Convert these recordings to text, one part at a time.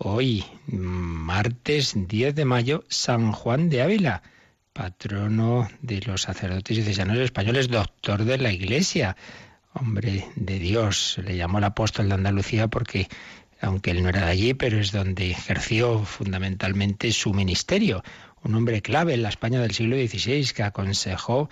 Hoy, martes 10 de mayo, San Juan de Ávila, patrono de los sacerdotes y diocesanos españoles, doctor de la Iglesia, hombre de Dios. Le llamó el apóstol de Andalucía porque, aunque él no era de allí, pero es donde ejerció fundamentalmente su ministerio. Un hombre clave en la España del siglo XVI que aconsejó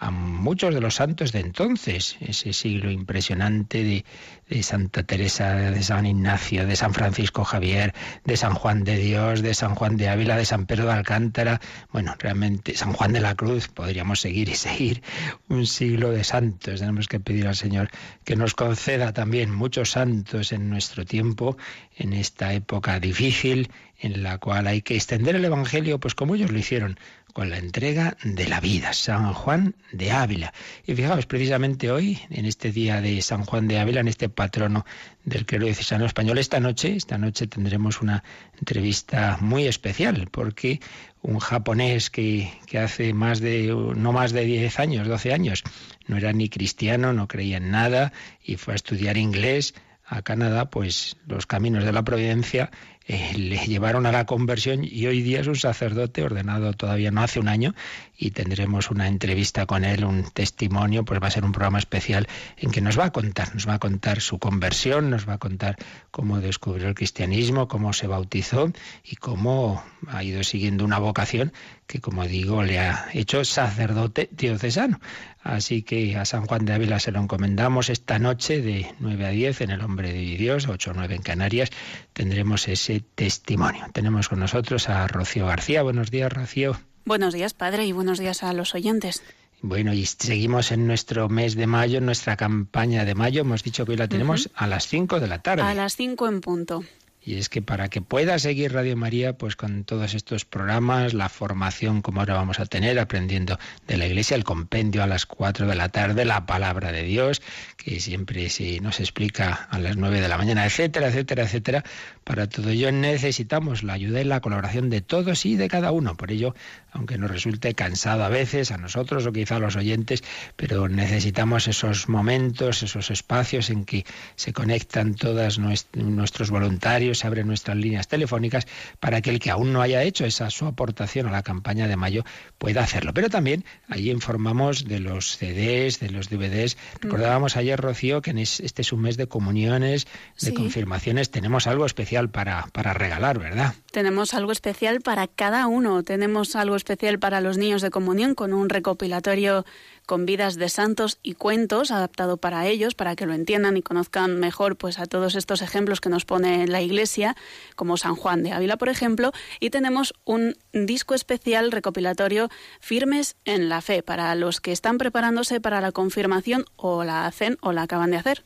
a muchos de los santos de entonces, ese siglo impresionante de, de, Santa Teresa, de San Ignacio, de San Francisco Javier, de San Juan de Dios, de San Juan de Ávila, de San Pedro de Alcántara, bueno, realmente San Juan de la Cruz, podríamos seguir y seguir un siglo de santos. Tenemos que pedir al Señor que nos conceda también muchos santos en nuestro tiempo, en esta época difícil en la cual hay que extender el Evangelio, pues como ellos lo hicieron, con la entrega de la vida, San Juan de Ávila. Y fijaos, precisamente hoy, en este día de San Juan de Ávila, en este patrono del clero diocesano español, esta noche, esta noche tendremos una entrevista muy especial, porque un japonés que, que hace más de, no más de 10 años, 12 años, no era ni cristiano, no creía en nada, y fue a estudiar inglés, a Canadá, pues los caminos de la providencia eh, le llevaron a la conversión y hoy día es un sacerdote ordenado todavía no hace un año y tendremos una entrevista con él, un testimonio, pues va a ser un programa especial en que nos va a contar, nos va a contar su conversión, nos va a contar cómo descubrió el cristianismo, cómo se bautizó y cómo ha ido siguiendo una vocación que, como digo, le ha hecho sacerdote diocesano. Así que a San Juan de Ávila se lo encomendamos esta noche de 9 a 10 en el Hombre de Dios, 8 o 9 en Canarias, tendremos ese testimonio. Tenemos con nosotros a Rocío García. Buenos días, Rocío. Buenos días, padre, y buenos días a los oyentes. Bueno, y seguimos en nuestro mes de mayo, en nuestra campaña de mayo. Hemos dicho que hoy la tenemos uh -huh. a las 5 de la tarde. A las 5 en punto. Y es que para que pueda seguir Radio María, pues con todos estos programas, la formación como ahora vamos a tener, aprendiendo de la Iglesia, el compendio a las 4 de la tarde, la palabra de Dios, que siempre se nos explica a las 9 de la mañana, etcétera, etcétera, etcétera. Para todo ello necesitamos la ayuda y la colaboración de todos y de cada uno. Por ello, aunque nos resulte cansado a veces, a nosotros o quizá a los oyentes, pero necesitamos esos momentos, esos espacios en que se conectan todos nuestros voluntarios, se abren nuestras líneas telefónicas para que el que aún no haya hecho esa su aportación a la campaña de mayo pueda hacerlo. Pero también allí informamos de los CDs, de los DVDs. Recordábamos ayer, Rocío, que en este es un mes de comuniones, de sí. confirmaciones. Tenemos algo especial para, regalar, ¿verdad? Tenemos algo especial para cada uno. Tenemos algo especial para los niños de comunión con un recopilatorio con vidas de santos y cuentos adaptado para ellos, para que lo entiendan y conozcan mejor pues a todos estos ejemplos que nos pone la Iglesia, como San Juan de Ávila, por ejemplo, y tenemos un disco especial recopilatorio Firmes en la Fe para los que están preparándose para la confirmación o la hacen o la acaban de hacer.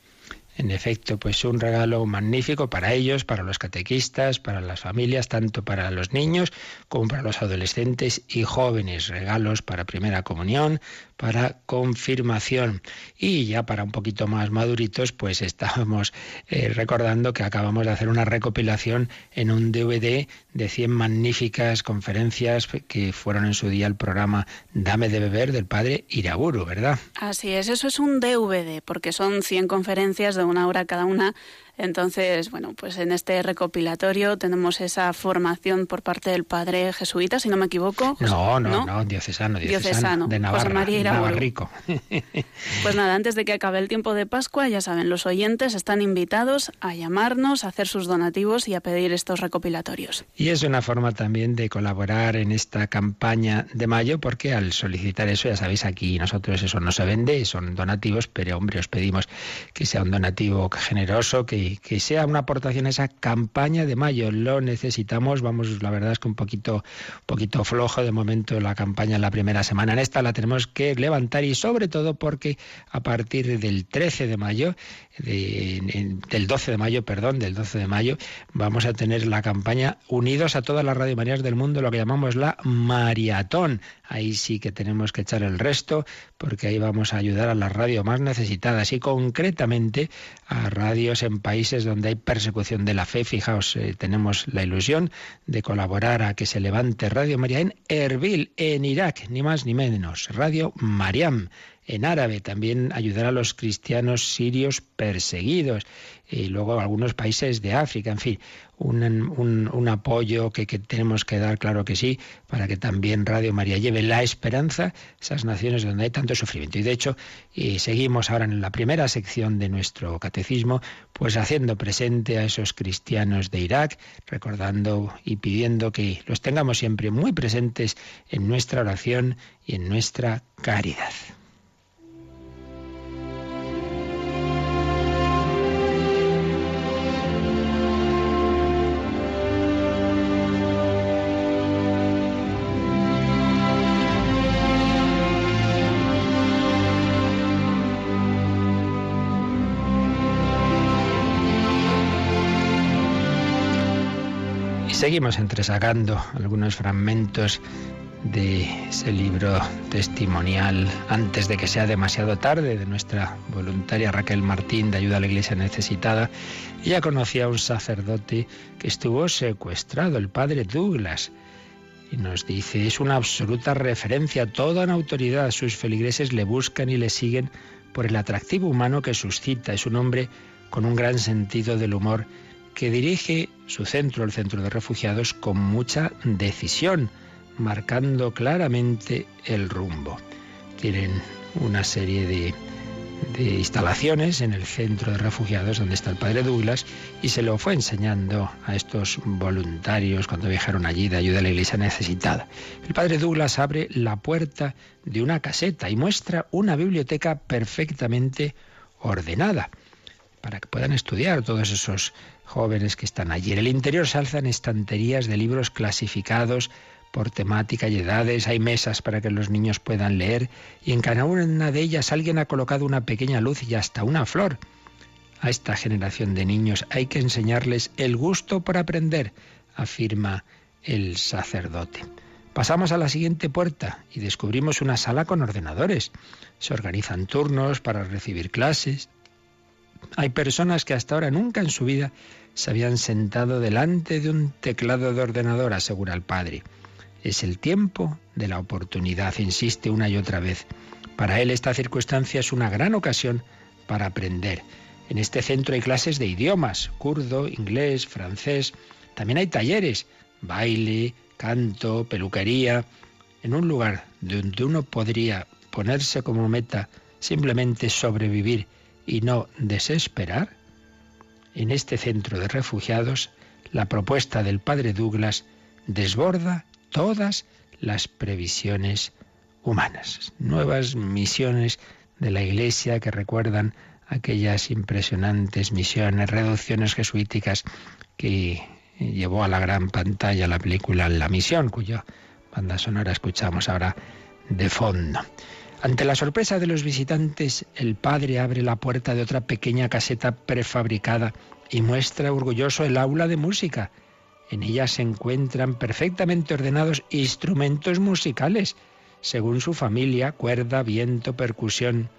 En efecto, pues un regalo magnífico para ellos, para los catequistas, para las familias, tanto para los niños como para los adolescentes y jóvenes. Regalos para primera comunión, para confirmación. Y ya para un poquito más maduritos, pues estábamos eh, recordando que acabamos de hacer una recopilación en un DVD de 100 magníficas conferencias que fueron en su día el programa Dame de beber del padre Iraburu, ¿verdad? Así es, eso es un DVD, porque son 100 conferencias de una hora cada una entonces, bueno, pues en este recopilatorio tenemos esa formación por parte del padre jesuita, si no me equivoco. No, no, no, no diocesano, diocesano, diocesano, de Navarra, José María Navarrico. Pues nada, antes de que acabe el tiempo de Pascua, ya saben, los oyentes están invitados a llamarnos, a hacer sus donativos y a pedir estos recopilatorios. Y es una forma también de colaborar en esta campaña de mayo, porque al solicitar eso, ya sabéis, aquí nosotros eso no se vende, son donativos, pero hombre, os pedimos que sea un donativo generoso, que que, sea una aportación a esa campaña de mayo. Lo necesitamos. Vamos, la verdad es que un poquito, poquito flojo de momento la campaña en la primera semana. En esta la tenemos que levantar y sobre todo porque a partir del 13 de mayo del 12 de mayo, perdón, del 12 de mayo, vamos a tener la campaña Unidos a todas las radiomanías del mundo, lo que llamamos la maratón. Ahí sí que tenemos que echar el resto, porque ahí vamos a ayudar a las radios más necesitadas y concretamente a radios en países donde hay persecución de la fe. Fijaos, eh, tenemos la ilusión de colaborar a que se levante Radio María en Erbil, en Irak, ni más ni menos. Radio Mariam en árabe, también ayudar a los cristianos sirios perseguidos y luego algunos países de África, en fin, un, apoyo que, tenemos que dar, claro que sí, para que también Radio María lleve la esperanza a esas naciones donde hay tanto sufrimiento. Y de hecho, y seguimos ahora en la primera sección de nuestro catecismo, pues haciendo presente a esos cristianos de Irak, recordando y pidiendo que los tengamos siempre muy presentes en nuestra oración y en nuestra caridad. Seguimos entresacando algunos fragmentos de ese libro testimonial antes de que sea demasiado tarde de nuestra voluntaria Raquel Martín de Ayuda a la Iglesia Necesitada. Ella conocía a un sacerdote que estuvo secuestrado, el padre Douglas. Y nos dice, es una absoluta referencia, toda una autoridad. Sus feligreses le buscan y le siguen por el atractivo humano que suscita. Es un hombre con un gran sentido del humor que dirige su centro, el centro de refugiados, con mucha decisión, marcando claramente el rumbo. Tienen una serie de, instalaciones en el centro de refugiados donde está el padre Douglas y se lo fue enseñando a estos voluntarios cuando viajaron allí de ayuda a la iglesia necesitada. El padre Douglas abre la puerta de una caseta y muestra una biblioteca perfectamente ordenada para que puedan estudiar todos esos jóvenes que están allí. En el interior se alzan estanterías de libros clasificados por temática y edades, hay mesas para que los niños puedan leer y en cada una de ellas alguien ha colocado una pequeña luz y hasta una flor. A esta generación de niños hay que enseñarles el gusto por aprender, afirma el sacerdote. Pasamos a la siguiente puerta y descubrimos una sala con ordenadores. Se organizan turnos para recibir clases, hay personas que hasta ahora nunca en su vida se habían sentado delante de un teclado de ordenador, asegura el padre. Es el tiempo de la oportunidad, insiste una y otra vez. Para él esta circunstancia es una gran ocasión para aprender. En este centro hay clases de idiomas, kurdo, inglés, francés. También hay talleres, baile, canto, peluquería. En un lugar donde uno podría ponerse como meta simplemente sobrevivir y no desesperar, en este centro de refugiados, la propuesta del padre Douglas desborda todas las previsiones humanas. Nuevas misiones de la Iglesia que recuerdan aquellas impresionantes misiones, reducciones jesuíticas que llevó a la gran pantalla la película La Misión, cuya banda sonora escuchamos ahora de fondo. Ante la sorpresa de los visitantes, el padre abre la puerta de otra pequeña caseta prefabricada y muestra orgulloso el aula de música. En ella se encuentran perfectamente ordenados instrumentos musicales, según su familia, cuerda, viento, percusión.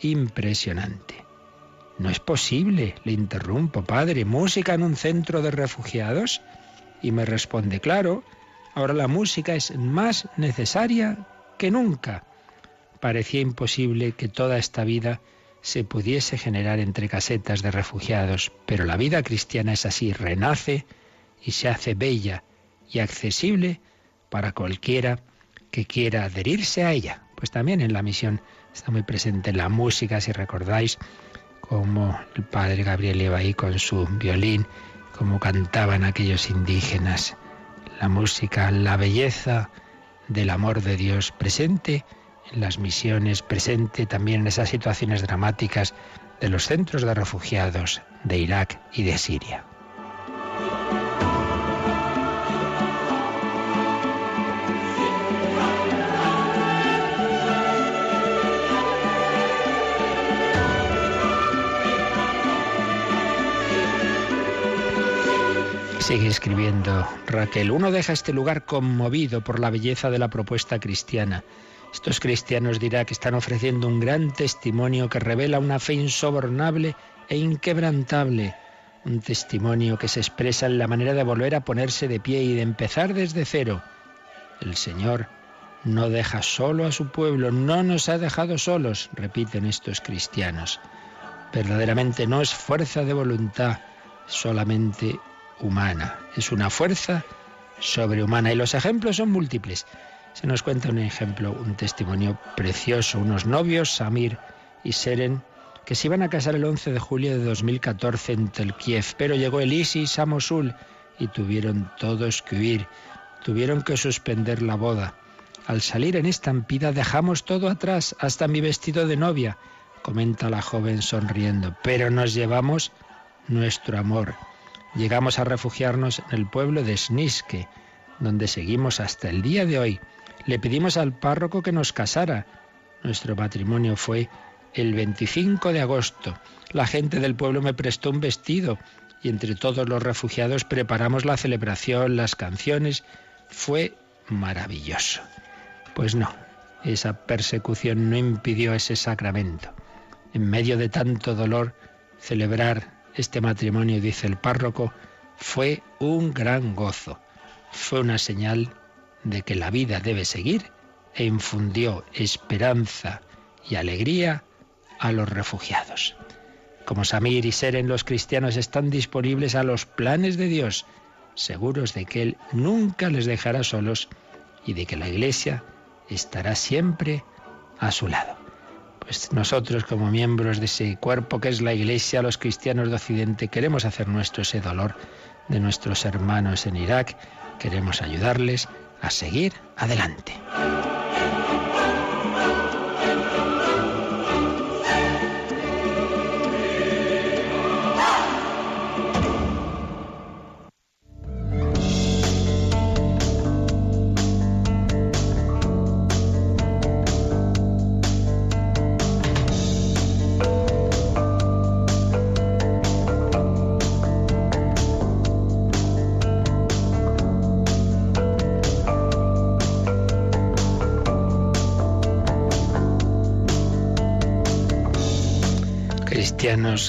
Impresionante. No es posible, le interrumpo, padre, música en un centro de refugiados. Y me responde, claro, ahora la música es más necesaria que nunca. Parecía imposible que toda esta vida se pudiese generar entre casetas de refugiados, pero la vida cristiana es así, renace y se hace bella y accesible para cualquiera que quiera adherirse a ella. Pues también en la misión está muy presente la música, si recordáis, como el padre Gabriel iba ahí con su violín, como cantaban aquellos indígenas. La música, la belleza del amor de Dios presente las misiones, presente también en esas situaciones dramáticas de los centros de refugiados de Irak y de Siria. Sigue escribiendo Raquel. Uno deja este lugar conmovido por la belleza de la propuesta cristiana. Estos cristianos dirá que están ofreciendo un gran testimonio que revela una fe insobornable e inquebrantable. Un testimonio que se expresa en la manera de volver a ponerse de pie y de empezar desde cero. El Señor no deja solo a su pueblo, no nos ha dejado solos, repiten estos cristianos. Verdaderamente no es fuerza de voluntad, solamente humana, es una fuerza sobrehumana. Y los ejemplos son múltiples. Se nos cuenta un ejemplo, un testimonio precioso. Unos novios, Samir y Seren, que se iban a casar el 11 de julio de 2014 en Telkiev, pero llegó el ISIS a Mosul y tuvieron todos que huir. Tuvieron que suspender la boda. Al salir en estampida dejamos todo atrás, hasta mi vestido de novia, comenta la joven sonriendo, pero nos llevamos nuestro amor. Llegamos a refugiarnos en el pueblo de Sniske, donde seguimos hasta el día de hoy. Le pedimos al párroco que nos casara. Nuestro matrimonio fue el 25 de agosto. La gente del pueblo me prestó un vestido y entre todos los refugiados preparamos la celebración, las canciones. Fue maravilloso. Pues no, esa persecución no impidió ese sacramento. En medio de tanto dolor, celebrar este matrimonio, dice el párroco, fue un gran gozo. Fue una señal de que la vida debe seguir e infundió esperanza y alegría a los refugiados. Como Samir y Seren, los cristianos están disponibles a los planes de Dios, seguros de que Él nunca les dejará solos y de que la Iglesia estará siempre a su lado. Pues nosotros como miembros de ese cuerpo que es la Iglesia, los cristianos de Occidente, queremos hacer nuestro ese dolor de nuestros hermanos en Irak, queremos ayudarles a seguir adelante.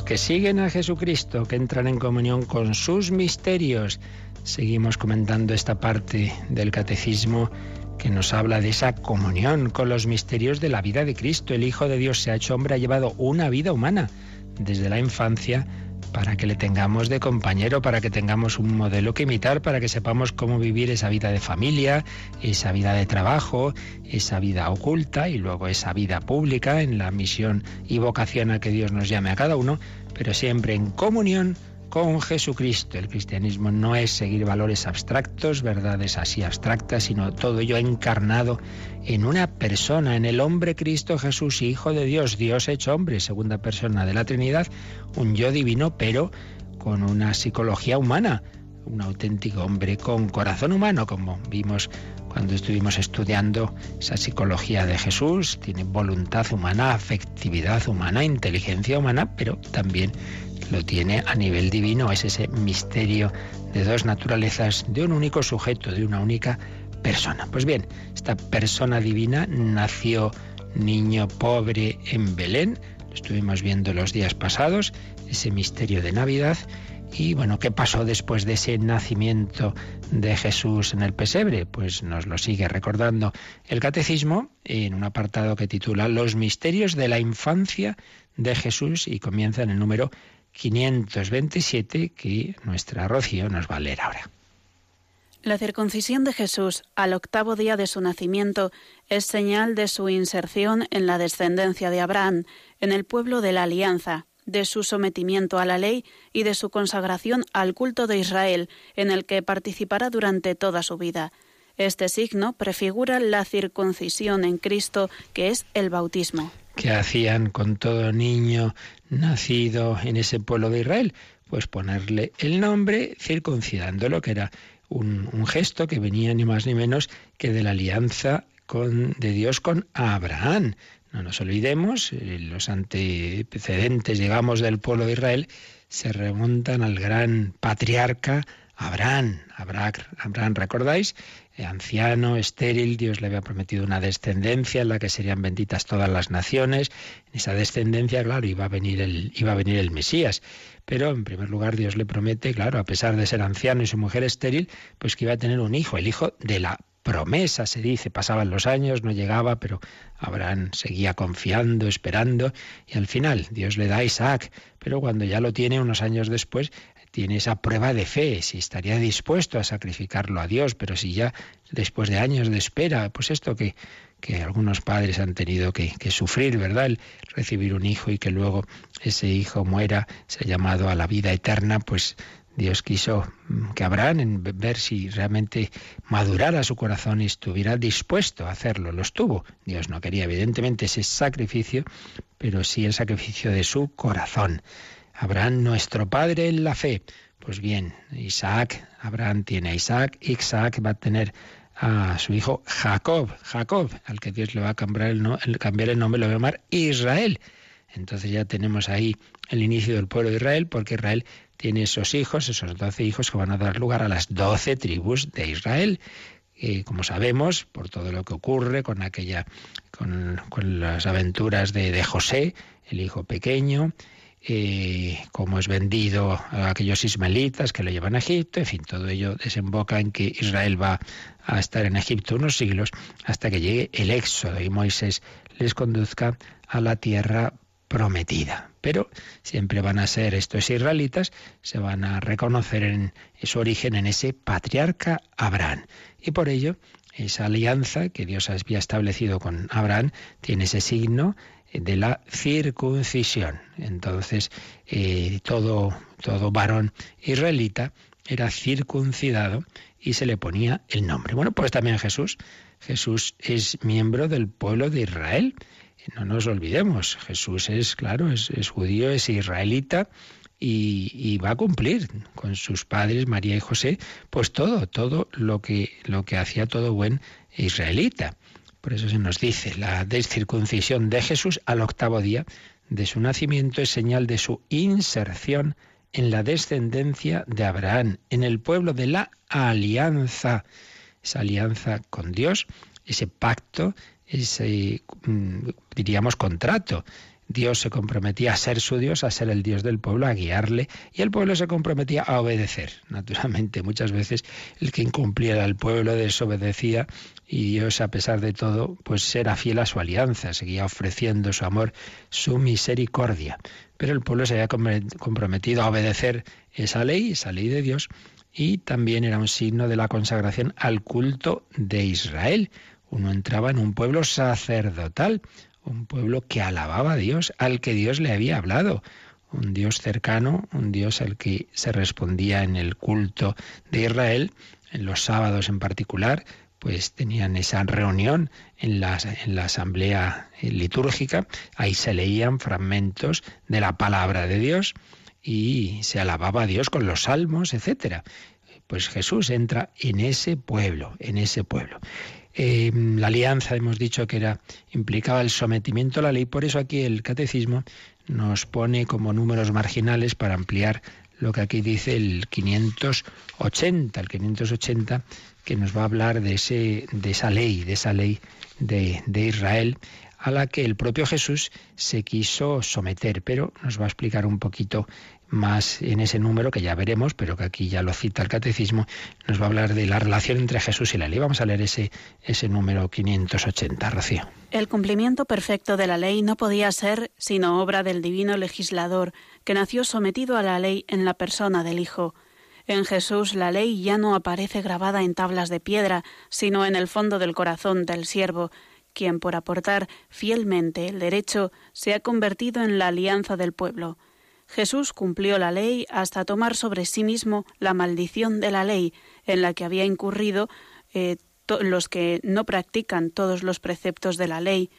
Que siguen a Jesucristo, que entran en comunión con sus misterios. Seguimos comentando esta parte del catecismo que nos habla de esa comunión con los misterios de la vida de Cristo. El Hijo de Dios se ha hecho hombre, ha llevado una vida humana desde la infancia para que le tengamos de compañero, para que tengamos un modelo que imitar, para que sepamos cómo vivir esa vida de familia, esa vida de trabajo, esa vida oculta y luego esa vida pública en la misión y vocación a que Dios nos llame a cada uno, pero siempre en comunión con Jesucristo. El cristianismo no es seguir valores abstractos, verdades así abstractas, sino todo ello encarnado en una persona, en el hombre Cristo Jesús, Hijo de Dios, Dios hecho hombre, segunda persona de la Trinidad, un yo divino, pero con una psicología humana, un auténtico hombre con corazón humano, como vimos cuando estuvimos estudiando esa psicología de Jesús, tiene voluntad humana, afectividad humana, inteligencia humana, pero también lo tiene a nivel divino, es ese misterio de dos naturalezas, de un único sujeto, de una única persona. Pues bien, esta persona divina nació niño pobre en Belén, lo estuvimos viendo los días pasados, ese misterio de Navidad. Y bueno, ¿qué pasó después de ese nacimiento de Jesús en el pesebre? Pues nos lo sigue recordando el catecismo en un apartado que titula Los misterios de la infancia de Jesús y comienza en el número 527 que nuestra Rocío nos va a leer ahora. La circuncisión de Jesús al octavo día de su nacimiento es señal de su inserción en la descendencia de Abraham, en el pueblo de la alianza, de su sometimiento a la ley y de su consagración al culto de Israel, en el que participará durante toda su vida. Este signo prefigura la circuncisión en Cristo, que es el bautismo que hacían con todo niño nacido en ese pueblo de Israel? Pues ponerle el nombre circuncidándolo, que era un, un gesto que venía ni más ni menos que de la alianza con, de Dios con Abraham. No nos olvidemos, eh, los antecedentes, digamos, del pueblo de Israel se remontan al gran patriarca Abraham. Abraham, ¿recordáis? Eh, anciano, estéril, Dios le había prometido una descendencia en la que serían benditas todas las naciones. En esa descendencia, claro, iba a venir el, iba a venir el Mesías. Pero en primer lugar Dios le promete, claro, a pesar de ser anciano y su mujer estéril, pues que iba a tener un hijo, el hijo de la promesa, se dice. Pasaban los años, no llegaba, pero Abraham seguía confiando, esperando, y al final Dios le da a Isaac, pero cuando ya lo tiene unos años después, tiene esa prueba de fe, si estaría dispuesto a sacrificarlo a Dios, pero si ya después de años de espera, pues esto que, que algunos padres han tenido que, que, sufrir, ¿verdad? El recibir un hijo y que luego ese hijo muera, se ha llamado a la vida eterna, pues Dios quiso mm, que Abraham, en ver si realmente madurara su corazón y estuviera dispuesto a hacerlo. Lo estuvo. Dios no quería, evidentemente, ese sacrificio, pero sí el sacrificio de su corazón. Abraham, nuestro padre en la fe. Pues bien, Isaac, Abraham tiene a Isaac, Isaac va a tener a su hijo Jacob, Jacob, al que Dios le va a cambiar el, cambiar el nombre, lo va a llamar Israel. Entonces ya tenemos ahí el inicio del pueblo de Israel, porque Israel tiene esos hijos, esos doce hijos que van a dar lugar a las doce tribus de Israel. Y como sabemos, por todo lo que ocurre con aquella, con, las aventuras de, José, el hijo pequeño, eh, cómo es vendido a aquellos ismaelitas que lo llevan a Egipto, en fin, todo ello desemboca en que Israel va a estar en Egipto unos siglos hasta que llegue el éxodo y Moisés les conduzca a la tierra prometida. Pero siempre van a ser estos israelitas, se van a reconocer en su origen en ese patriarca Abraham. Y por ello, esa alianza que Dios había establecido con Abraham tiene ese signo de la circuncisión. Entonces, eh, todo, todo varón israelita era circuncidado y se le ponía el nombre. Bueno, pues también Jesús. Jesús es miembro del pueblo de Israel no nos olvidemos, Jesús es, claro, es, judío, es israelita y, va a cumplir con sus padres, María y José, pues todo, todo lo que, lo que hacía todo buen israelita. Por eso se nos dice, la descircuncisión de Jesús al octavo día de su nacimiento es señal de su inserción en la descendencia de Abraham, en el pueblo de la alianza, esa alianza con Dios, ese pacto ese, mm, diríamos, contrato. Dios se comprometía a ser su Dios, a ser el Dios del pueblo, a guiarle, y el pueblo se comprometía a obedecer. Naturalmente, muchas veces el que incumpliera al pueblo desobedecía y Dios, a pesar de todo, pues era fiel a su alianza, seguía ofreciendo su amor, su misericordia. Pero el pueblo se había comprometido a obedecer esa ley, esa ley de Dios, y también era un signo de la consagración al culto de Israel uno entraba en un pueblo sacerdotal, un pueblo que alababa a Dios, al que Dios le había hablado, un Dios cercano, un Dios al que se respondía en el culto de Israel, en los sábados en particular, pues tenían esa reunión en la, en la asamblea litúrgica, ahí se leían fragmentos de la palabra de Dios y se alababa a Dios con los salmos, etcétera. Pues Jesús entra en ese pueblo, en ese pueblo. Eh, la alianza hemos dicho que era implicaba el sometimiento a la ley, por eso aquí el catecismo nos pone como números marginales para ampliar lo que aquí dice el 580, el 580 que nos va a hablar de ese de esa ley, de esa ley de, de Israel a la que el propio Jesús se quiso someter, pero nos va a explicar un poquito más en ese número que ya veremos, pero que aquí ya lo cita el catecismo, nos va a hablar de la relación entre Jesús y la ley. Vamos a leer ese, ese número 580, Rocío. El cumplimiento perfecto de la ley no podía ser sino obra del divino legislador, que nació sometido a la ley en la persona del Hijo. En Jesús la ley ya no aparece grabada en tablas de piedra, sino en el fondo del corazón del siervo, quien por aportar fielmente el derecho se ha convertido en la alianza del pueblo. Jesús cumplió la ley hasta tomar sobre sí mismo la maldición de la ley en la que había incurrido eh, los que no practican todos los preceptos de la ley,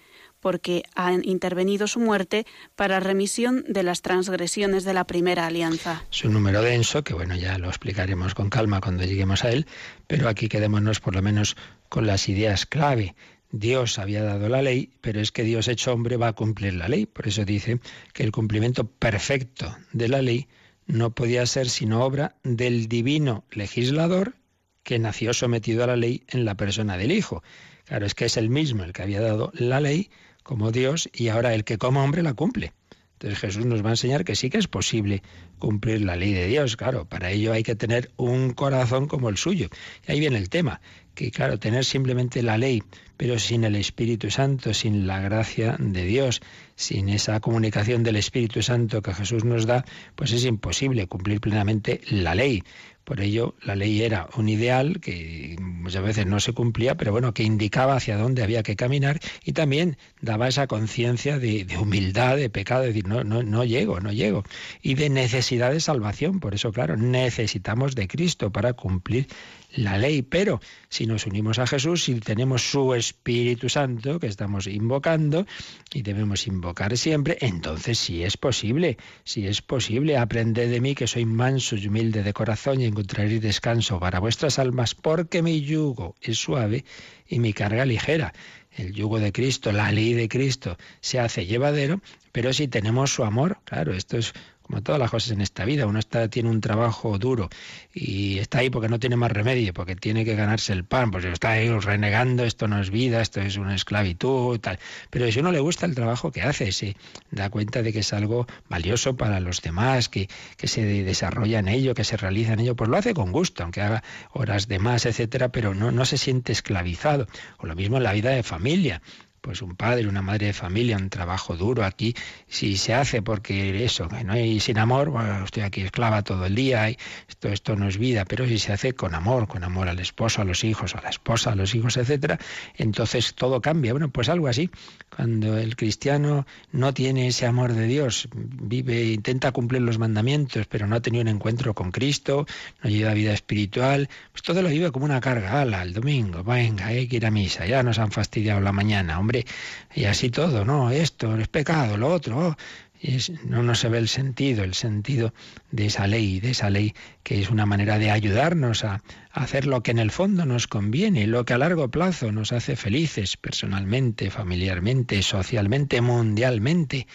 porque ha intervenido su muerte para remisión de las transgresiones de la primera alianza. Es un número denso que, bueno, ya lo explicaremos con calma cuando lleguemos a él, pero aquí quedémonos por lo menos con las ideas clave. Dios había dado la ley, pero es que Dios hecho hombre va a cumplir la ley. Por eso dice que el cumplimiento perfecto de la ley no podía ser sino obra del divino legislador que nació sometido a la ley en la persona del Hijo. Claro, es que es el mismo el que había dado la ley como Dios y ahora el que como hombre la cumple. Entonces Jesús nos va a enseñar que sí que es posible cumplir la ley de Dios. Claro, para ello hay que tener un corazón como el suyo. Y ahí viene el tema, que claro, tener simplemente la ley, pero sin el Espíritu Santo, sin la gracia de Dios, sin esa comunicación del Espíritu Santo que Jesús nos da, pues es imposible cumplir plenamente la ley. Por ello, la ley era un ideal que muchas veces no se cumplía, pero bueno, que indicaba hacia dónde había que caminar y también daba esa conciencia de, humildad, de pecado, de decir, no, no, no llego, no llego, y de necesidad de salvación. Por eso, claro, necesitamos de Cristo para cumplir la ley, pero si nos unimos a Jesús, si tenemos su Espíritu Santo que estamos invocando y debemos invocar siempre, entonces sí es posible, sí es posible. Aprended de mí que soy manso y humilde de corazón y encontraréis descanso para vuestras almas, porque mi yugo es suave y mi carga ligera. El yugo de Cristo, la ley de Cristo se hace llevadero, pero si tenemos su amor, claro, esto es como todas las cosas en esta vida, uno está, tiene un trabajo duro y está ahí porque no tiene más remedio, porque tiene que ganarse el pan, pues está ahí renegando, esto no es vida, esto es una esclavitud, tal. Pero si uno le gusta el trabajo que hace, se da cuenta de que es algo valioso para los demás, que, que se desarrolla en ello, que se realiza en ello, pues lo hace con gusto, aunque haga horas de más, etcétera, pero no, no se siente esclavizado. O lo mismo en la vida de familia pues un padre, una madre de familia, un trabajo duro aquí, si se hace porque eso, no hay sin amor, bueno, estoy aquí esclava todo el día, esto, esto no es vida, pero si se hace con amor, con amor al esposo, a los hijos, a la esposa, a los hijos, etcétera, entonces todo cambia. Bueno, pues algo así, cuando el cristiano no tiene ese amor de Dios, vive, intenta cumplir los mandamientos, pero no ha tenido un encuentro con Cristo, no lleva vida espiritual, pues todo lo vive como una carga, ala, el domingo, venga, hay que ir a misa, ya nos han fastidiado la mañana, y así todo, ¿no? Esto es pecado, lo otro. Oh, no, no se ve el sentido, el sentido de esa ley, de esa ley que es una manera de ayudarnos a, hacer lo que en el fondo nos conviene, lo que a largo plazo nos hace felices personalmente, familiarmente, socialmente, mundialmente.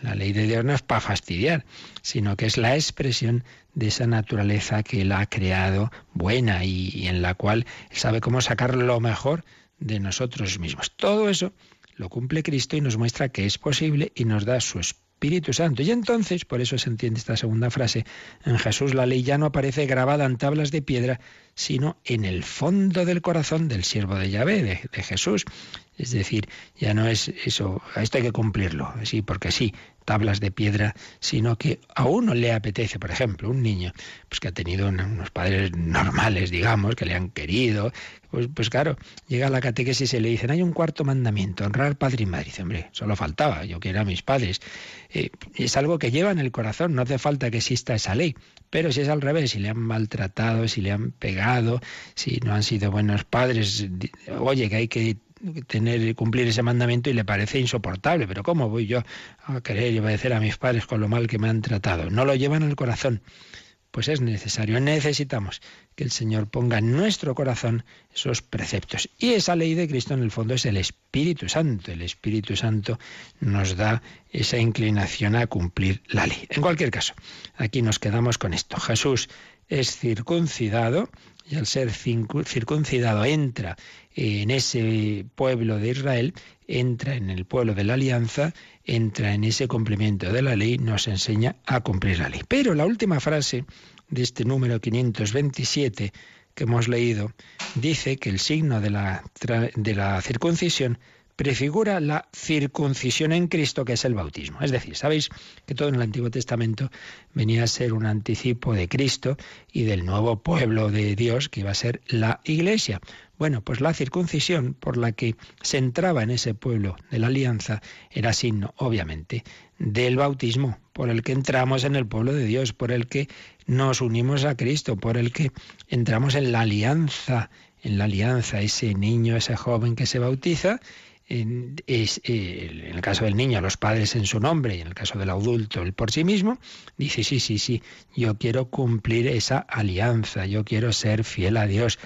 La ley de Dios no es para fastidiar, sino que es la expresión de esa naturaleza que Él ha creado buena y, y en la cual sabe cómo sacar lo mejor de nosotros mismos. Todo eso lo cumple Cristo y nos muestra que es posible y nos da su Espíritu Santo. Y entonces, por eso se entiende esta segunda frase, en Jesús la ley ya no aparece grabada en tablas de piedra, sino en el fondo del corazón del siervo de Yahvé, de, Jesús. Es decir, ya no es eso, esto hay que cumplirlo, sí, porque sí, tablas de piedra, sino que a uno le apetece, por ejemplo, un niño pues que ha tenido unos padres normales, digamos, que le han querido, pues, pues claro, llega a la catequesis y le dicen, hay un cuarto mandamiento, honrar padre y madre. dice, hombre, solo faltaba, yo quiero a mis padres. Eh, es algo que lleva en el corazón, no hace falta que exista esa ley. Pero si es al revés, si le han maltratado, si le han pegado, si no han sido buenos padres, oye, que hay que tener cumplir ese mandamiento y le parece insoportable. Pero ¿cómo voy yo a querer y obedecer a mis padres con lo mal que me han tratado? No lo llevan al corazón. Pues es necesario, necesitamos que el Señor ponga en nuestro corazón esos preceptos. Y esa ley de Cristo en el fondo es el Espíritu Santo. El Espíritu Santo nos da esa inclinación a cumplir la ley. En cualquier caso, aquí nos quedamos con esto. Jesús es circuncidado y al ser circuncidado entra en ese pueblo de Israel, entra en el pueblo de la alianza, entra en ese cumplimiento de la ley, nos enseña a cumplir la ley. Pero la última frase de este número 527 que hemos leído dice que el signo de la, de la circuncisión prefigura la circuncisión en Cristo, que es el bautismo. Es decir, sabéis que todo en el Antiguo Testamento venía a ser un anticipo de Cristo y del nuevo pueblo de Dios, que iba a ser la Iglesia. Bueno, pues la circuncisión por la que se entraba en ese pueblo de la alianza era signo, obviamente, del bautismo, por el que entramos en el pueblo de Dios, por el que nos unimos a Cristo, por el que entramos en la alianza, en la alianza, ese niño, ese joven que se bautiza, es, eh, en el caso del niño, los padres en su nombre, y en el caso del adulto, el por sí mismo, dice, sí, sí, sí, yo quiero cumplir esa alianza, yo quiero ser fiel a Dios,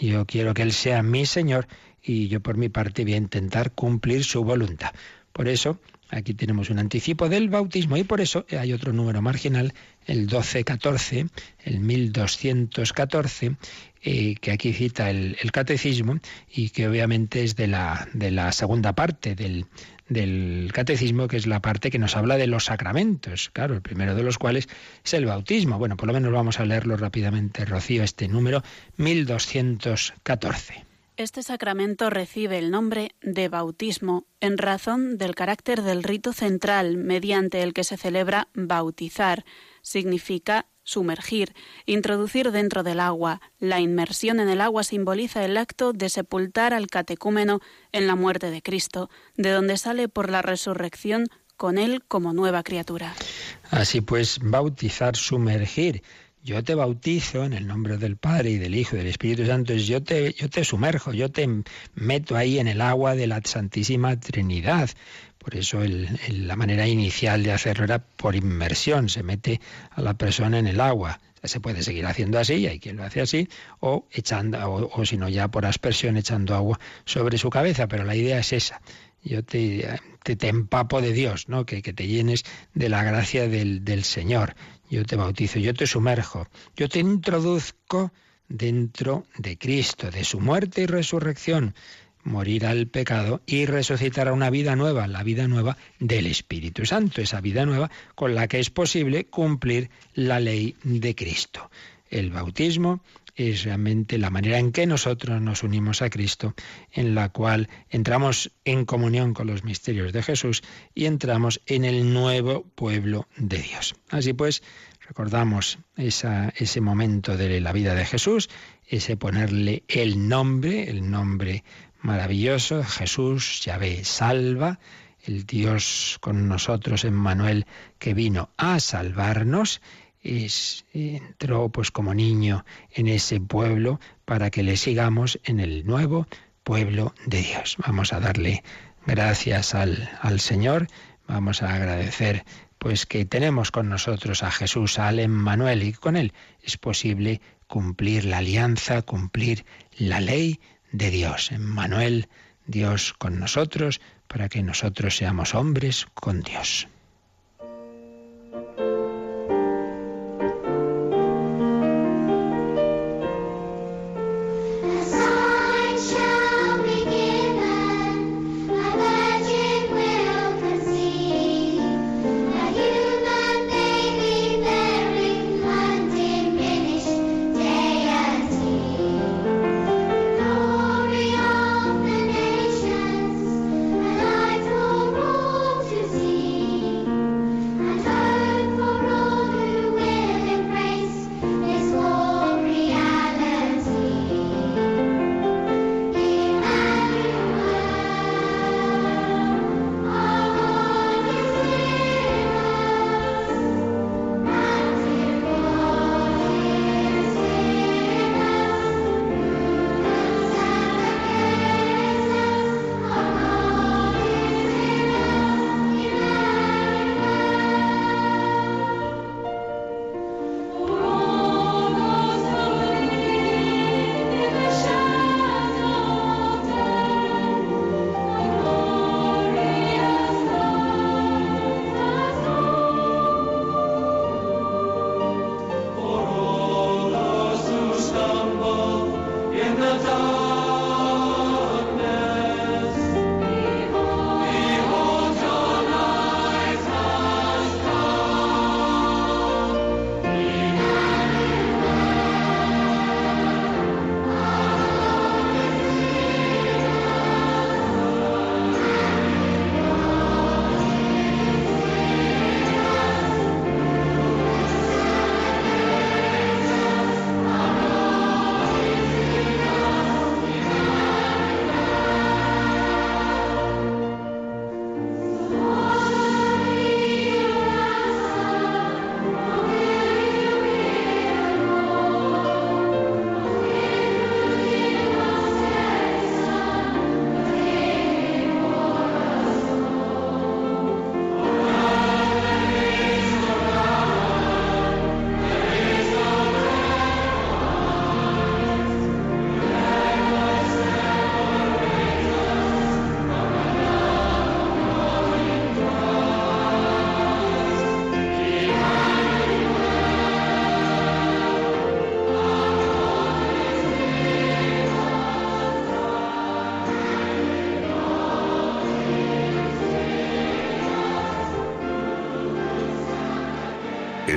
yo quiero que Él sea mi Señor y yo por mi parte voy a intentar cumplir su voluntad. Por eso, aquí tenemos un anticipo del bautismo y por eso hay otro número marginal, el 1214, el 1214, eh, que aquí cita el, catecismo y que obviamente es de la, de la segunda parte del, del catecismo, que es la parte que nos habla de los sacramentos, claro, el primero de los cuales es el bautismo. Bueno, por lo menos vamos a leerlo rápidamente, Rocío, este número 1214. Este sacramento recibe el nombre de bautismo en razón del carácter del rito central mediante el que se celebra bautizar. Significa sumergir, introducir dentro del agua. La inmersión en el agua simboliza el acto de sepultar al catecúmeno en la muerte de Cristo, de donde sale por la resurrección con él como nueva criatura. Así pues, bautizar, sumergir. Yo te bautizo en el nombre del Padre y del Hijo y del Espíritu Santo. Yo te, yo te sumerjo, yo te meto ahí en el agua de la Santísima Trinidad. Por eso la manera inicial de hacerlo era por inmersión, se mete a la persona en el agua. Se puede seguir haciendo así, hay quien lo hace así, o echando, o, si no ya por aspersión echando agua sobre su cabeza, pero la idea es esa. Yo te, te, empapo de Dios, ¿no? Que, que, te llenes de la gracia del, del Señor. Yo te bautizo, yo te sumerjo, yo te introduzco dentro de Cristo, de su muerte y resurrección morir al pecado y resucitar a una vida nueva, la vida nueva del Espíritu Santo, esa vida nueva con la que es posible cumplir la ley de Cristo. El bautismo es realmente la manera en que nosotros nos unimos a Cristo, en la cual entramos en comunión con los misterios de Jesús y entramos en el nuevo pueblo de Dios. Así pues, recordamos ese momento de la vida de Jesús, ese ponerle el nombre, el nombre maravilloso, Jesús, Yahvé, salva, el Dios con nosotros, Emmanuel, que vino a salvarnos, es, entró pues como niño en ese pueblo para que le sigamos en el nuevo pueblo de Dios. Vamos a darle gracias al, al Señor, vamos a agradecer pues que tenemos con nosotros a Jesús, al Emmanuel, y con él es posible cumplir la alianza, cumplir la ley de Dios. En Manuel, Dios con nosotros, para que nosotros seamos hombres con Dios.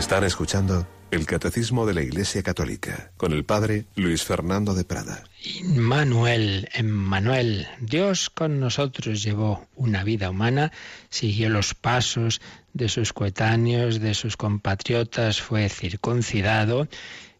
Están escuchando el Catecismo de la Iglesia Católica con el Padre Luis Fernando de Prada. Manuel, Emmanuel, Dios con nosotros llevó una vida humana, siguió los pasos de sus coetáneos, de sus compatriotas, fue circuncidado.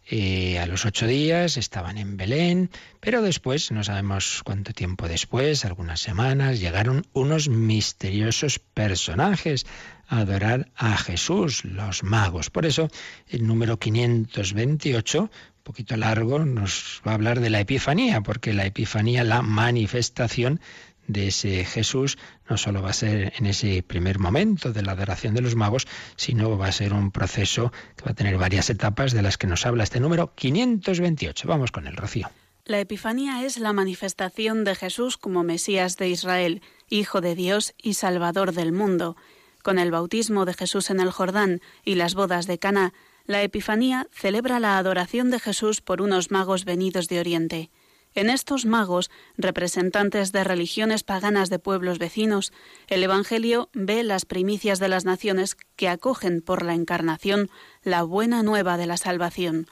Eh, a los ocho días estaban en Belén, pero después, no sabemos cuánto tiempo después, algunas semanas, llegaron unos misteriosos personajes adorar a Jesús, los magos. Por eso el número 528, un poquito largo, nos va a hablar de la Epifanía, porque la Epifanía, la manifestación de ese Jesús no solo va a ser en ese primer momento de la adoración de los magos, sino va a ser un proceso que va a tener varias etapas de las que nos habla este número 528. Vamos con el rocío. La Epifanía es la manifestación de Jesús como Mesías de Israel, Hijo de Dios y Salvador del mundo. Con el bautismo de Jesús en el Jordán y las bodas de Cana, la Epifanía celebra la adoración de Jesús por unos magos venidos de Oriente. En estos magos, representantes de religiones paganas de pueblos vecinos, el Evangelio ve las primicias de las naciones que acogen por la encarnación la buena nueva de la salvación.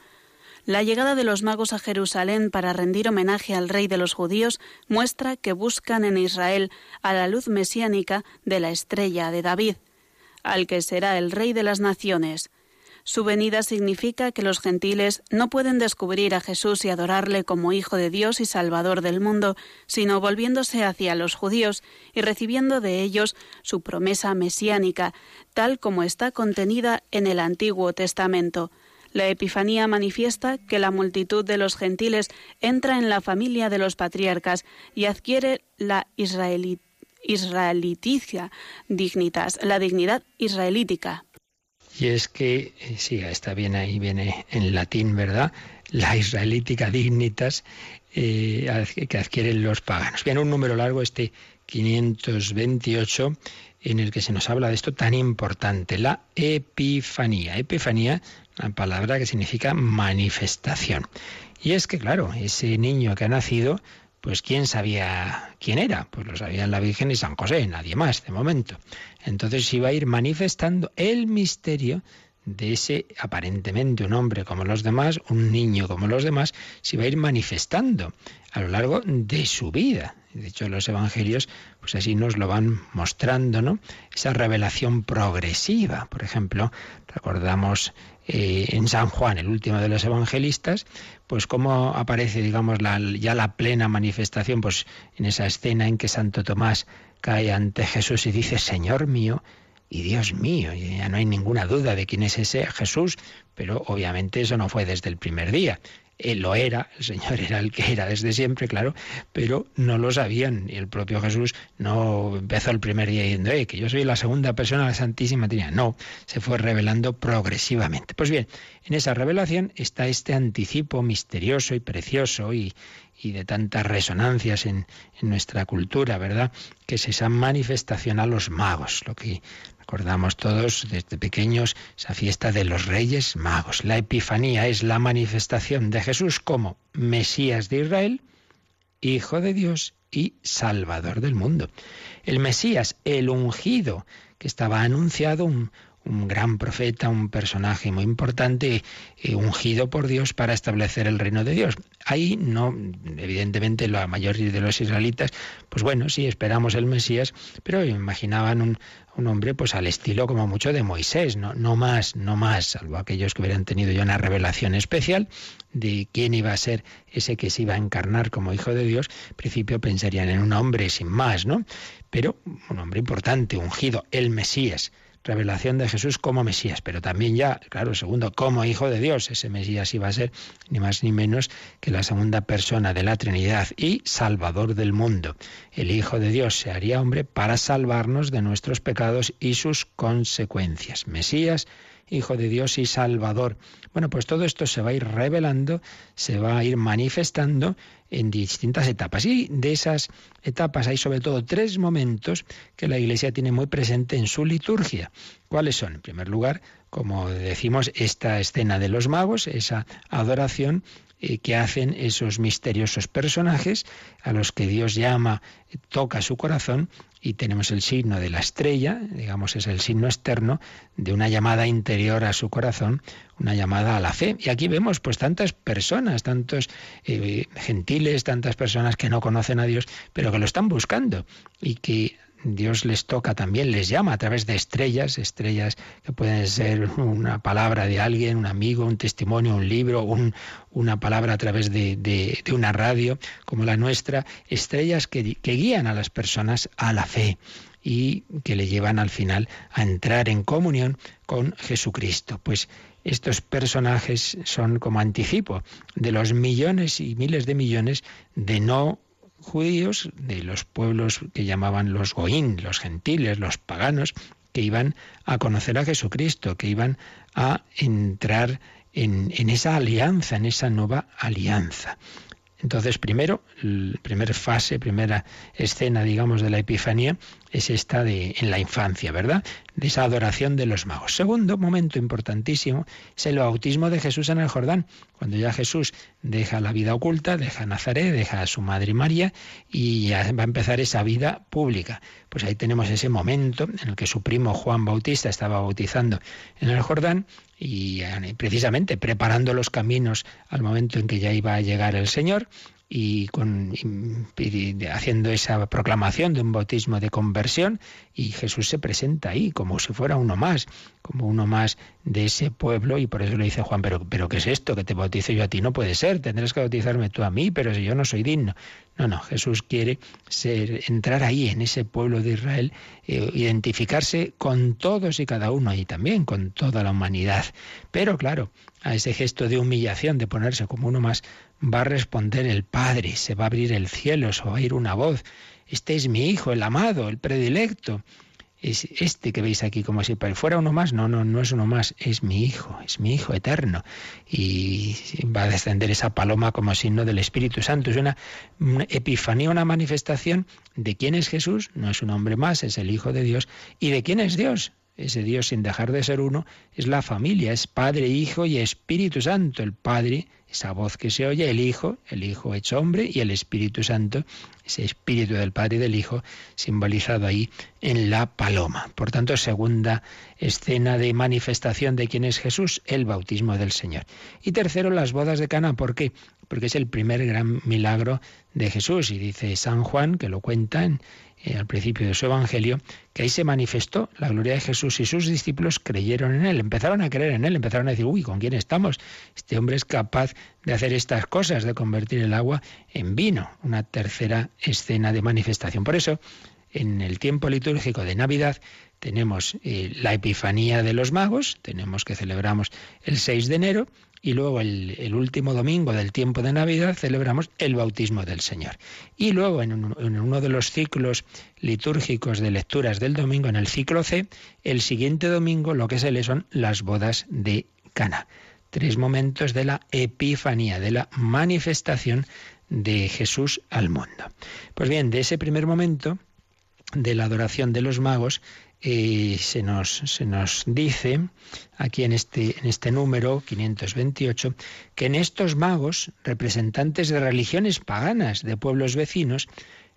La llegada de los magos a Jerusalén para rendir homenaje al rey de los judíos muestra que buscan en Israel a la luz mesiánica de la estrella de David, al que será el rey de las naciones. Su venida significa que los gentiles no pueden descubrir a Jesús y adorarle como Hijo de Dios y Salvador del mundo, sino volviéndose hacia los judíos y recibiendo de ellos su promesa mesiánica, tal como está contenida en el Antiguo Testamento. La Epifanía manifiesta que la multitud de los gentiles entra en la familia de los patriarcas y adquiere la israeliticia dignitas, la dignidad israelítica. Y es que, eh, sí, está bien ahí, viene en latín, ¿verdad? La israelítica dignitas eh, que adquieren los paganos. Viene un número largo, este 528, en el que se nos habla de esto tan importante, la epifanía. Epifanía una palabra que significa manifestación. Y es que, claro, ese niño que ha nacido, pues ¿quién sabía quién era? Pues lo sabían la Virgen y San José, nadie más de momento. Entonces iba a ir manifestando el misterio de ese aparentemente un hombre como los demás, un niño como los demás, se iba a ir manifestando a lo largo de su vida. De hecho, los evangelios, pues así nos lo van mostrando, ¿no? Esa revelación progresiva. Por ejemplo, recordamos eh, en San Juan, el último de los evangelistas, pues cómo aparece, digamos, la, ya la plena manifestación, pues en esa escena en que Santo Tomás cae ante Jesús y dice, Señor mío y Dios mío, ya no hay ninguna duda de quién es ese Jesús, pero obviamente eso no fue desde el primer día. Él lo era, el Señor era el que era desde siempre, claro, pero no lo sabían. Y el propio Jesús no empezó el primer día diciendo, eh, que yo soy la segunda persona de la Santísima Trinidad. No, se fue revelando progresivamente. Pues bien, en esa revelación está este anticipo misterioso y precioso y, de tantas resonancias en, en, nuestra cultura, ¿verdad? Que es esa manifestación a los magos, lo que Recordamos todos desde pequeños esa fiesta de los Reyes Magos. La Epifanía es la manifestación de Jesús como Mesías de Israel, Hijo de Dios y Salvador del mundo. El Mesías, el ungido, que estaba anunciado, un, un gran profeta, un personaje muy importante, eh, ungido por Dios para establecer el reino de Dios. Ahí no, evidentemente la mayoría de los israelitas, pues bueno, sí esperamos el Mesías, pero imaginaban un, un hombre pues al estilo como mucho de Moisés, no, no más, no más, salvo aquellos que hubieran tenido ya una revelación especial de quién iba a ser ese que se iba a encarnar como hijo de Dios, en principio pensarían en un hombre sin más, ¿no? Pero un hombre importante, ungido, el Mesías revelación de Jesús como Mesías, pero también ya, claro, segundo, como Hijo de Dios. Ese Mesías iba a ser ni más ni menos que la segunda persona de la Trinidad y Salvador del mundo. El Hijo de Dios se haría hombre para salvarnos de nuestros pecados y sus consecuencias. Mesías, Hijo de Dios y Salvador. Bueno, pues todo esto se va a ir revelando, se va a ir manifestando en distintas etapas. Y de esas etapas hay sobre todo tres momentos que la Iglesia tiene muy presente en su liturgia. ¿Cuáles son? En primer lugar, como decimos, esta escena de los magos, esa adoración eh, que hacen esos misteriosos personajes a los que Dios llama, toca su corazón y tenemos el signo de la estrella, digamos es el signo externo de una llamada interior a su corazón, una llamada a la fe. Y aquí vemos pues tantas personas, tantos eh, gentiles, tantas personas que no conocen a Dios, pero que lo están buscando y que Dios les toca también, les llama a través de estrellas, estrellas que pueden ser una palabra de alguien, un amigo, un testimonio, un libro, una palabra a través de, una radio como la nuestra, estrellas que, que guían a las personas a la fe y que le llevan al final a entrar en comunión con Jesucristo. Pues estos personajes son como anticipo de los millones y miles de millones de no judíos de los pueblos que llamaban los goín, los gentiles, los paganos, que iban a conocer a Jesucristo, que iban a entrar en, en esa alianza, en esa nueva alianza. Entonces, primero, la primera fase, primera escena, digamos, de la Epifanía es esta de en la infancia, ¿verdad? De esa adoración de los magos. Segundo momento importantísimo es el bautismo de Jesús en el Jordán, cuando ya Jesús deja la vida oculta, deja Nazaret, deja a su madre María y ya va a empezar esa vida pública. Pues ahí tenemos ese momento en el que su primo Juan Bautista estaba bautizando en el Jordán y eh, precisamente preparando los caminos al momento en que ya iba a llegar el Señor y, haciendo esa proclamación de un bautismo de conversión y Jesús se presenta ahí como si fuera uno más, como uno más de ese pueblo y por eso le dice Juan, pero, pero ¿qué es esto? Que te bautice yo a ti no puede ser, tendrás que bautizarme tú a mí, pero si yo no soy digno. No, no, Jesús quiere ser, entrar ahí en ese pueblo de Israel, eh, identificarse con todos y cada uno y también con toda la humanidad. Pero claro, a ese gesto de humillación, de ponerse como uno más, va a responder el Padre, se va a abrir el cielo, se va a oír una voz. Este es mi Hijo, el amado, el predilecto. Es este que veis aquí como si fuera uno más. No, no, no es uno más, es mi Hijo, es mi Hijo eterno. Y va a descender esa paloma como signo del Espíritu Santo. Es una, una epifanía, una manifestación de quién es Jesús. No es un hombre más, es el Hijo de Dios. ¿Y de quién es Dios? Ese Dios sin dejar de ser uno, es la familia, es Padre, Hijo y Espíritu Santo. El Padre esa voz que se oye, el Hijo, el Hijo hecho hombre, y el Espíritu Santo, ese Espíritu del Padre y del Hijo, simbolizado ahí en la paloma. Por tanto, segunda escena de manifestación de quién es Jesús, el bautismo del Señor. Y tercero, las bodas de Cana. ¿Por qué? Porque es el primer gran milagro de Jesús. Y dice San Juan, que lo cuenta en, eh, al principio de su Evangelio, que ahí se manifestó la gloria de Jesús y sus discípulos creyeron en él, empezaron a creer en él, empezaron a decir, uy, ¿con quién estamos? Este hombre es capaz de hacer estas cosas, de convertir el agua en vino, una tercera escena de manifestación. Por eso, en el tiempo litúrgico de Navidad tenemos eh, la Epifanía de los magos, tenemos que celebramos el 6 de enero, y luego el, último domingo del tiempo de Navidad celebramos el bautismo del Señor. Y luego en, uno de los ciclos litúrgicos de lecturas del domingo, en el ciclo C, el siguiente domingo lo que se lee son las bodas de Cana. Tres momentos de la epifanía, de la manifestación de Jesús al mundo. Pues bien, de ese primer momento de la adoración de los magos, y se nos, se nos dice aquí en este, en este número 528 que en estos magos, representantes de religiones paganas de pueblos vecinos,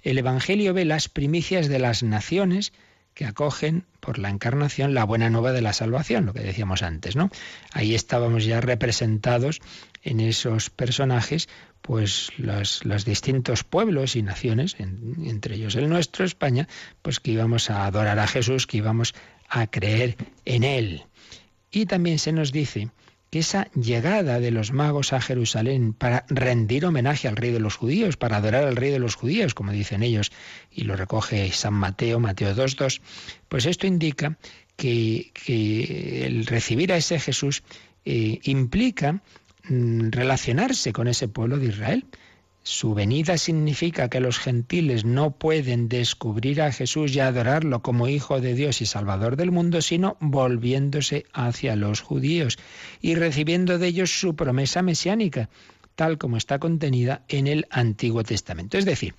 el Evangelio ve las primicias de las naciones que acogen por la encarnación la buena nueva de la salvación, lo que decíamos antes, ¿no? Ahí estábamos ya representados en esos personajes, pues los, distintos pueblos y naciones, entre ellos el nuestro, España, pues que íbamos a adorar a Jesús, que íbamos a creer en Él. Y también se nos dice que esa llegada de los magos a Jerusalén para rendir homenaje al rey de los judíos, para adorar al rey de los judíos, como dicen ellos, y lo recoge San Mateo, Mateo 2.2, pues esto indica que, el recibir a ese Jesús eh, implica relacionarse con ese pueblo de Israel. Su venida significa que los gentiles no pueden descubrir a Jesús y adorarlo como Hijo de Dios y Salvador del mundo, sino volviéndose hacia los judíos y recibiendo de ellos su promesa mesiánica, tal como está contenida en el Antiguo Testamento. Es decir,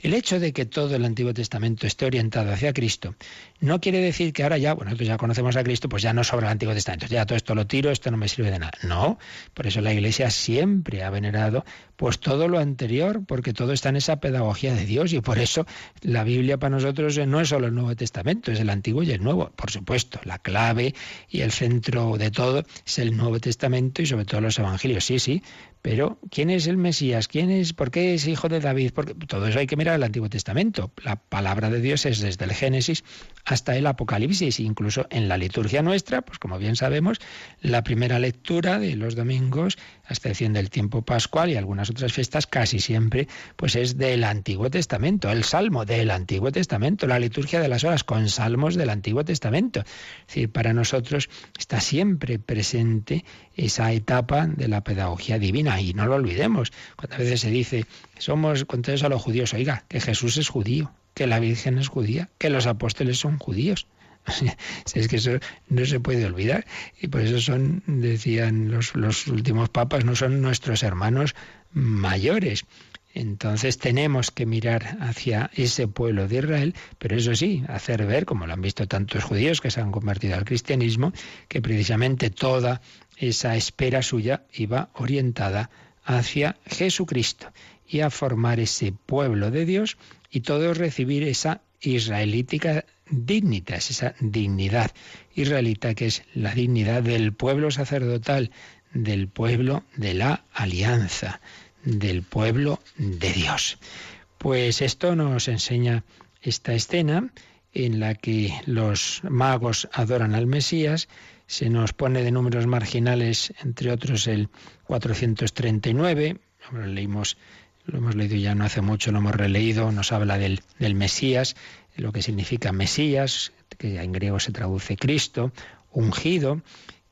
El hecho de que todo el Antiguo Testamento esté orientado hacia Cristo no quiere decir que ahora ya, bueno, ya conocemos a Cristo, pues ya no sobra el Antiguo Testamento, ya todo esto lo tiro, esto no me sirve de nada. No, por eso la Iglesia siempre ha venerado pues todo lo anterior, porque todo está en esa pedagogía de Dios. Y por eso la Biblia para nosotros no es solo el Nuevo Testamento, es el Antiguo y el Nuevo, por supuesto, la clave y el centro de todo es el Nuevo Testamento y sobre todo los Evangelios, sí, sí, pero ¿quién es el Mesías? ¿Quién es? ¿Por qué es hijo de David? Porque todo eso hay que mirar el Antiguo Testamento. La palabra de Dios es desde el Génesis hasta el Apocalipsis, incluso en la liturgia nuestra, pues como bien sabemos, la primera lectura de los domingos, a excepción del tiempo pascual y algunas otras fiestas, casi siempre, pues es del Antiguo Testamento, el Salmo del Antiguo Testamento, la liturgia de las horas con salmos del Antiguo Testamento. Es decir, para nosotros está siempre presente esa etapa de la pedagogía divina y no lo olvidemos. Cuando a veces se dice, somos contrarios a los judíos, oiga, que Jesús es judío, que la Virgen es judía, que los apóstoles son judíos. es que eso no se puede olvidar. Y por eso son, decían los, los últimos papas, no son nuestros hermanos mayores. Entonces tenemos que mirar hacia ese pueblo de Israel, pero eso sí, hacer ver, como lo han visto tantos judíos que se han convertido al cristianismo, que precisamente toda esa espera suya iba orientada hacia Jesucristo y a formar ese pueblo de Dios y todos recibir esa israelítica dignitas, esa dignidad israelita que es la dignidad del pueblo sacerdotal, del pueblo de la alianza, del pueblo de Dios. Pues esto nos enseña esta escena en la que los magos adoran al Mesías, se nos pone de números marginales, entre otros el 439, lo lo hemos leído ya no hace mucho, lo hemos releído, nos habla del, del Mesías, lo que significa Mesías, que en griego se traduce Cristo, ungido,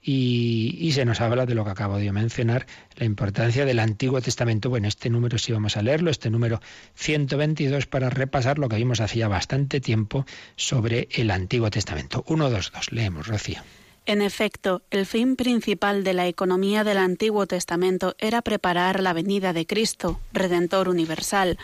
y, se nos habla de lo que acabo de mencionar, la importancia del Antiguo Testamento. Bueno, este número sí vamos a leerlo, este número 122, para repasar lo que vimos hacía bastante tiempo sobre el Antiguo Testamento. 1, 2, 2. Leemos, Rocío. En efecto, el fin principal de la economía del Antiguo Testamento era preparar la venida de Cristo, Redentor universal.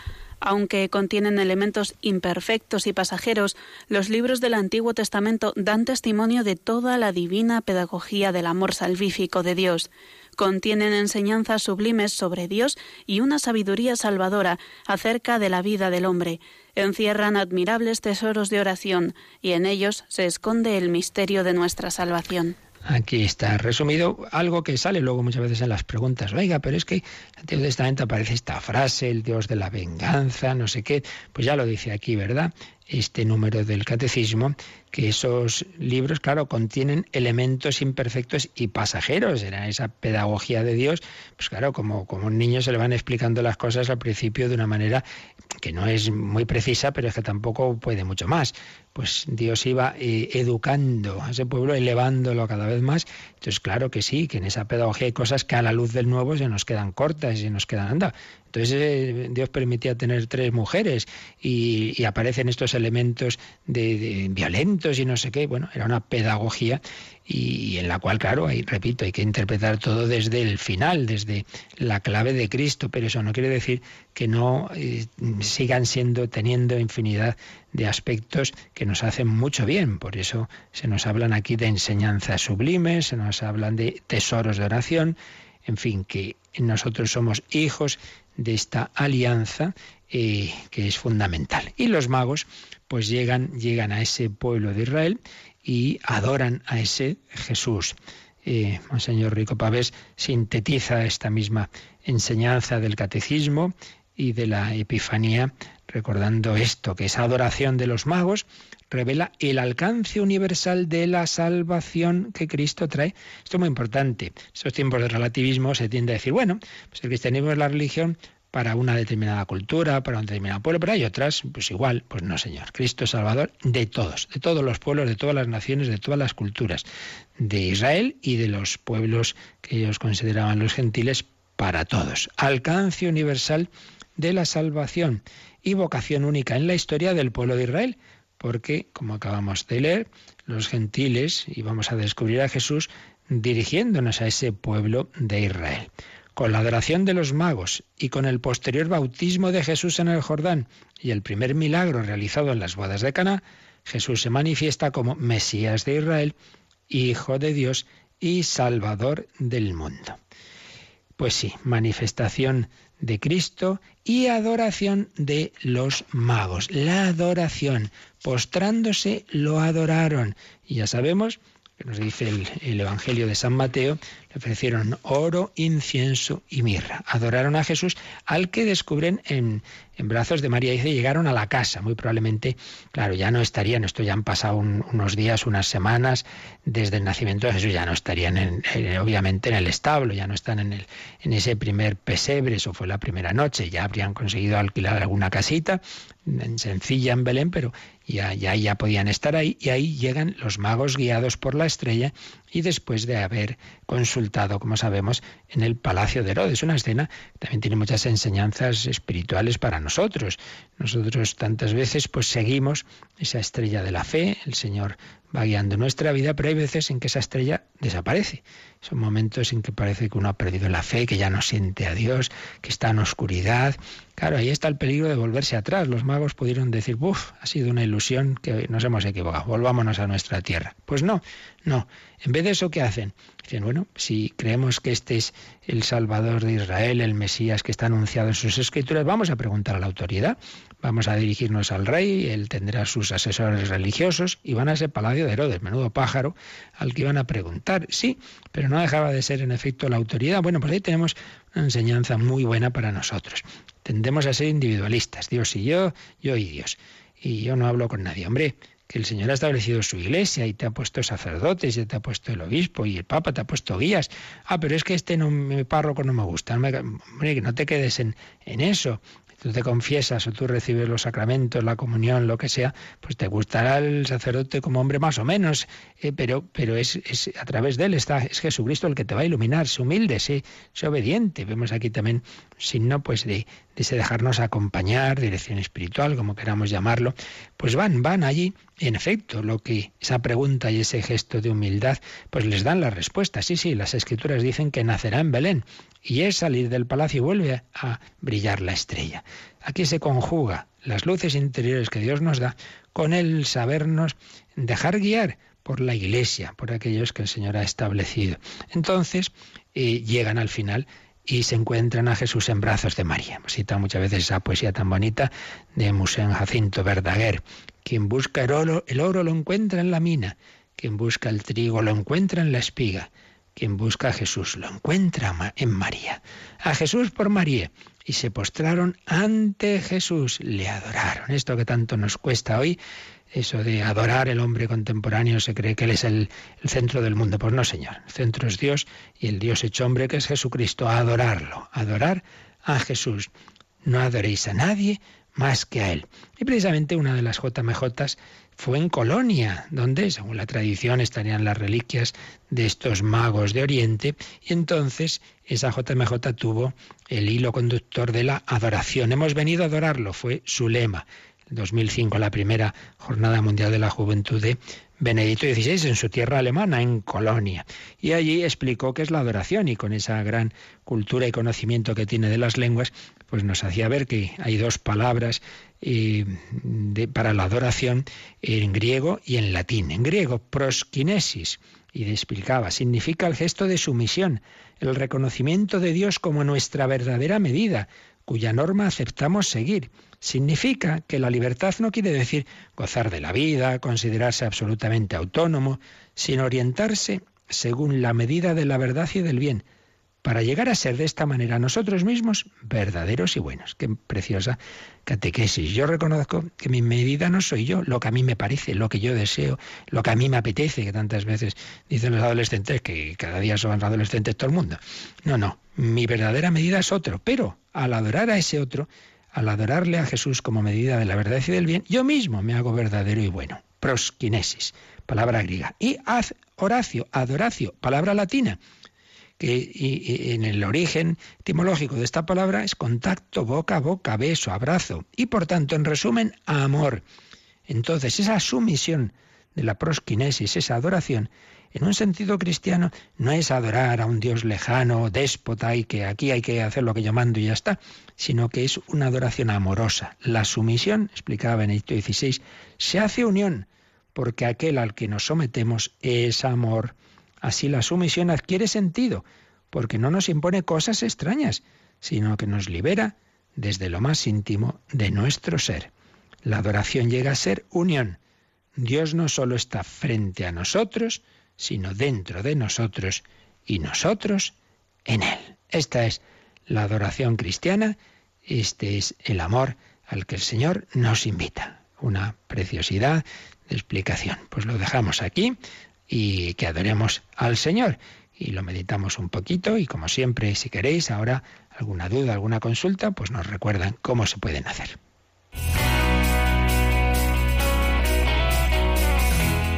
Aunque contienen elementos imperfectos y pasajeros, los libros del Antiguo Testamento dan testimonio de toda la divina pedagogía del amor salvífico de Dios. Contienen enseñanzas sublimes sobre Dios y una sabiduría salvadora acerca de la vida del hombre. Encierran admirables tesoros de oración y en ellos se esconde el misterio de nuestra salvación. Aquí está resumido algo que sale luego muchas veces en las preguntas. Oiga, pero es que en el Antiguo Testamento aparece esta frase, el Dios de la venganza, no sé qué. Pues ya lo dice aquí, ¿verdad? Este número del catecismo, que esos libros, claro, contienen elementos imperfectos y pasajeros. Era esa pedagogía de Dios, pues claro, como, como un niño se le van explicando las cosas al principio de una manera que no es muy precisa, pero es que tampoco puede mucho más. Pues Dios iba eh, educando a ese pueblo, elevándolo cada vez más. Entonces, claro que sí, que en esa pedagogía hay cosas que a la luz del nuevo se nos quedan cortas y se nos quedan anda. Entonces eh, Dios permitía tener tres mujeres y, aparecen estos elementos de, violentos y no sé qué. Bueno, era una pedagogía y, en la cual, claro, ahí repito, hay que interpretar todo desde el final, desde la clave de Cristo, pero eso no quiere decir que no eh, sigan siendo, teniendo infinidad de aspectos que nos hacen mucho bien. Por eso se nos hablan aquí de enseñanzas sublimes, se nos hablan de tesoros de oración, en fin, que nosotros somos hijos de esta alianza eh, que es fundamental. Y los magos pues llegan, llegan a ese pueblo de Israel y adoran a ese Jesús. Eh, Monseñor Rico Pavés sintetiza esta misma enseñanza del catecismo y de la Epifanía, recordando esto, que esa adoración de los magos revela el alcance universal de la salvación que Cristo trae. Esto es muy importante. En estos tiempos de relativismo se tiende a decir, bueno, pues el cristianismo es la religión para una determinada cultura, para un determinado pueblo, pero hay otras, pues igual, pues no, Señor. Cristo es Salvador de todos, de todos los pueblos, de todas las naciones, de todas las culturas, de Israel y de los pueblos que ellos consideraban los gentiles, para todos. Alcance universal de la salvación y vocación única en la historia del pueblo de Israel, porque, como acabamos de leer, los gentiles íbamos a descubrir a Jesús dirigiéndonos a ese pueblo de Israel. con la adoración de los magos y con el posterior bautismo de Jesús en el Jordán y el primer milagro realizado en las bodas de Caná, Jesús se manifiesta como Mesías de Israel, Hijo de Dios y Salvador del mundo. Pues sí, manifestación de Cristo y adoración de los magos. La adoración, postrándose, lo adoraron. Y ya sabemos nos dice el, Evangelio de San Mateo, le ofrecieron oro, incienso y mirra. Adoraron a Jesús al que descubren en, en brazos de María. Dice, llegaron a la casa. Muy probablemente, claro, ya no estarían, esto ya han pasado unos días, unas semanas desde el nacimiento de Jesús, ya no estarían en, obviamente en el establo, ya no están en, el, en ese primer pesebre, eso fue la primera noche, ya habrían conseguido alquilar alguna casita, sencilla en Belén, pero ya, ya, ya podían estar ahí y ahí llegan los magos guiados por la estrella y después de haber consultado, como sabemos, en el palacio de Herodes, una escena que también tiene muchas enseñanzas espirituales para nosotros. Nosotros tantas veces pues seguimos esa estrella de la fe, el Señor va guiando nuestra vida, pero hay veces en que esa estrella desaparece. Son momentos en que parece que uno ha perdido la fe, que ya no siente a Dios, que está en oscuridad. Claro, ahí está el peligro de volverse atrás. Los magos pudieron decir, ¡buf! Ha sido una ilusión que nos hemos equivocado, volvámonos a nuestra tierra. Pues no, no. En vez de eso, ¿qué hacen? Bueno, si creemos que este es el Salvador de Israel, el Mesías que está anunciado en sus escrituras, vamos a preguntar a la autoridad, vamos a dirigirnos al rey, él tendrá sus asesores religiosos y van a ese palacio de Herodes, menudo pájaro, al que iban a preguntar. Sí, pero no dejaba de ser en efecto la autoridad. Bueno, pues ahí tenemos una enseñanza muy buena para nosotros. Tendemos a ser individualistas, Dios y yo, yo y Dios. Y yo no hablo con nadie. Hombre, que el Señor ha establecido su iglesia y te ha puesto sacerdotes y te ha puesto el obispo y el papa te ha puesto guías. Ah, pero es que este no, mi párroco no me gusta. hombre, que no te quedes en, en eso tú te confiesas o tú recibes los sacramentos, la comunión, lo que sea, pues te gustará el sacerdote como hombre más o menos, eh, pero, pero es, es, a través de él está, es Jesucristo el que te va a iluminar, sé humilde, sé, sé obediente. Vemos aquí también signo pues de, de ese dejarnos acompañar, dirección espiritual, como queramos llamarlo, pues van, van allí, en efecto, lo que esa pregunta y ese gesto de humildad, pues les dan la respuesta. Sí, sí, las escrituras dicen que nacerá en Belén, y es salir del palacio y vuelve a brillar la estrella. Aquí se conjuga las luces interiores que Dios nos da con el sabernos dejar guiar por la iglesia, por aquellos que el Señor ha establecido. Entonces eh, llegan al final y se encuentran a Jesús en brazos de María. Hemos muchas veces esa poesía tan bonita de Musén Jacinto Verdaguer. Quien busca el oro, el oro lo encuentra en la mina. Quien busca el trigo lo encuentra en la espiga. Quien busca a Jesús lo encuentra en María. A Jesús por María. Y se postraron ante Jesús, le adoraron. Esto que tanto nos cuesta hoy, eso de adorar el hombre contemporáneo, se cree que Él es el, centro del mundo. Pues no, Señor. El centro es Dios y el Dios hecho hombre que es Jesucristo. Adorarlo, adorar a Jesús. No adoréis a nadie más que a Él. Y precisamente una de las JMJs fue en Colonia, donde, según la tradición, estarían las reliquias de estos magos de Oriente, y entonces esa JMJ tuvo el hilo conductor de la adoración. Hemos venido a adorarlo, fue su lema. En 2005, la primera Jornada Mundial de la Juventud de Benedicto XVI en su tierra alemana, en Colonia. Y allí explicó qué es la adoración y con esa gran cultura y conocimiento que tiene de las lenguas, pues nos hacía ver que hay dos palabras eh, para la adoración en griego y en latín. En griego, proskinesis, y explicaba, significa el gesto de sumisión, el reconocimiento de Dios como nuestra verdadera medida, cuya norma aceptamos seguir. Significa que la libertad no quiere decir gozar de la vida, considerarse absolutamente autónomo, sino orientarse según la medida de la verdad y del bien, para llegar a ser de esta manera nosotros mismos verdaderos y buenos. Qué preciosa catequesis. Yo reconozco que mi medida no soy yo, lo que a mí me parece, lo que yo deseo, lo que a mí me apetece, que tantas veces dicen los adolescentes que cada día son adolescentes todo el mundo. No, no, mi verdadera medida es otro, pero al adorar a ese otro, al adorarle a Jesús como medida de la verdad y del bien, yo mismo me hago verdadero y bueno. Proskinesis, palabra griega. Y haz Horacio, adoracio, palabra latina que en el origen etimológico de esta palabra es contacto boca a boca, beso, abrazo, y por tanto, en resumen, amor. Entonces, esa sumisión de la prosquinesis, esa adoración, en un sentido cristiano, no es adorar a un Dios lejano, déspota y que aquí hay que hacer lo que yo mando y ya está, sino que es una adoración amorosa. La sumisión, explicaba Benedicto XVI, se hace unión, porque aquel al que nos sometemos es amor. Así la sumisión adquiere sentido, porque no nos impone cosas extrañas, sino que nos libera desde lo más íntimo de nuestro ser. La adoración llega a ser unión. Dios no solo está frente a nosotros, sino dentro de nosotros y nosotros en Él. Esta es la adoración cristiana, este es el amor al que el Señor nos invita. Una preciosidad de explicación. Pues lo dejamos aquí y que adoremos al Señor. Y lo meditamos un poquito y como siempre, si queréis ahora alguna duda, alguna consulta, pues nos recuerdan cómo se pueden hacer.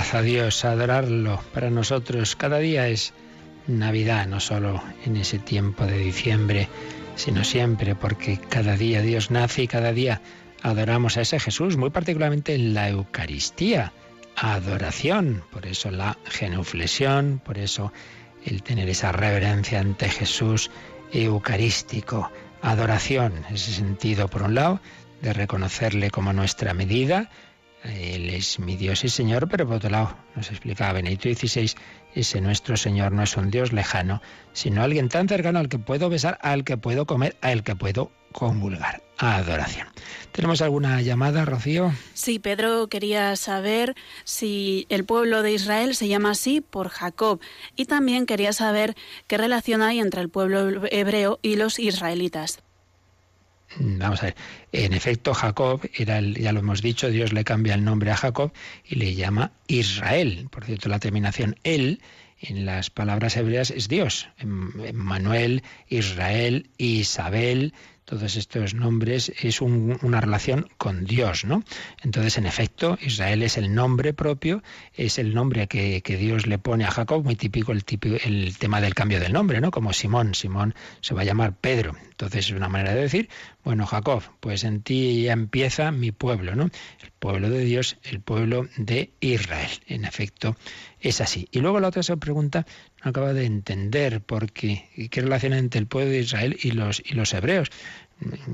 a Dios, adorarlo. Para nosotros cada día es Navidad, no solo en ese tiempo de diciembre, sino siempre, porque cada día Dios nace y cada día adoramos a ese Jesús, muy particularmente en la Eucaristía, adoración, por eso la genuflexión, por eso el tener esa reverencia ante Jesús eucarístico, adoración, ese sentido por un lado de reconocerle como nuestra medida, él es mi Dios y Señor, pero por otro lado, nos explicaba Benedicto XVI, ese nuestro Señor no es un Dios lejano, sino alguien tan cercano al que puedo besar, al que puedo comer, al que puedo comulgar. Adoración. ¿Tenemos alguna llamada, Rocío? Sí, Pedro quería saber si el pueblo de Israel se llama así por Jacob y también quería saber qué relación hay entre el pueblo hebreo y los israelitas. Vamos a ver, en efecto Jacob era el, ya lo hemos dicho, Dios le cambia el nombre a Jacob y le llama Israel. Por cierto, la terminación él en las palabras hebreas es Dios. Manuel, Israel, Isabel, todos estos nombres es una relación con Dios, ¿no? Entonces, en efecto, Israel es el nombre propio, es el nombre que, Dios le pone a Jacob, muy típico el, típico el tema del cambio del nombre, ¿no? Como Simón, Simón se va a llamar Pedro. Entonces es una manera de decir, bueno, Jacob, pues en ti ya empieza mi pueblo, ¿no? El pueblo de Dios, el pueblo de Israel. En efecto, es así. Y luego la otra se pregunta, no acaba de entender por qué, relación entre el pueblo de Israel y los hebreos.